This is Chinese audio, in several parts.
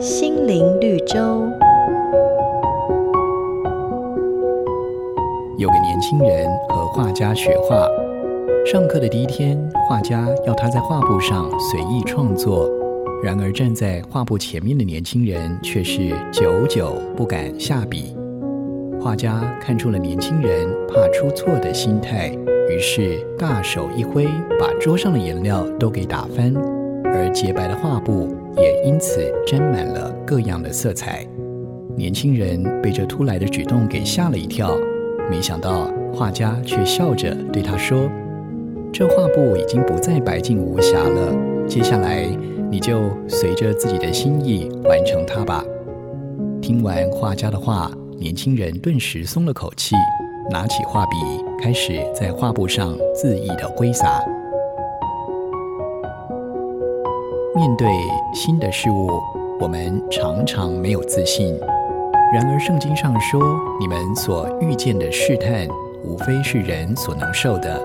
心灵绿洲。有个年轻人和画家学画，上课的第一天，画家要他在画布上随意创作。然而，站在画布前面的年轻人却是久久不敢下笔。画家看出了年轻人怕出错的心态，于是大手一挥，把桌上的颜料都给打翻，而洁白的画布也因此沾满了各样的色彩。年轻人被这突来的举动给吓了一跳，没想到画家却笑着对他说：“这画布已经不再白净无瑕了，接下来。”你就随着自己的心意完成它吧。听完画家的话，年轻人顿时松了口气，拿起画笔，开始在画布上恣意的挥洒。面对新的事物，我们常常没有自信。然而，圣经上说：“你们所遇见的试探，无非是人所能受的。”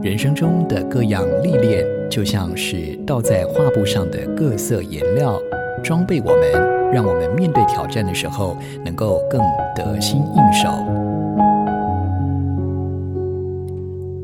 人生中的各样历练。就像是倒在画布上的各色颜料，装备我们，让我们面对挑战的时候能够更得心应手。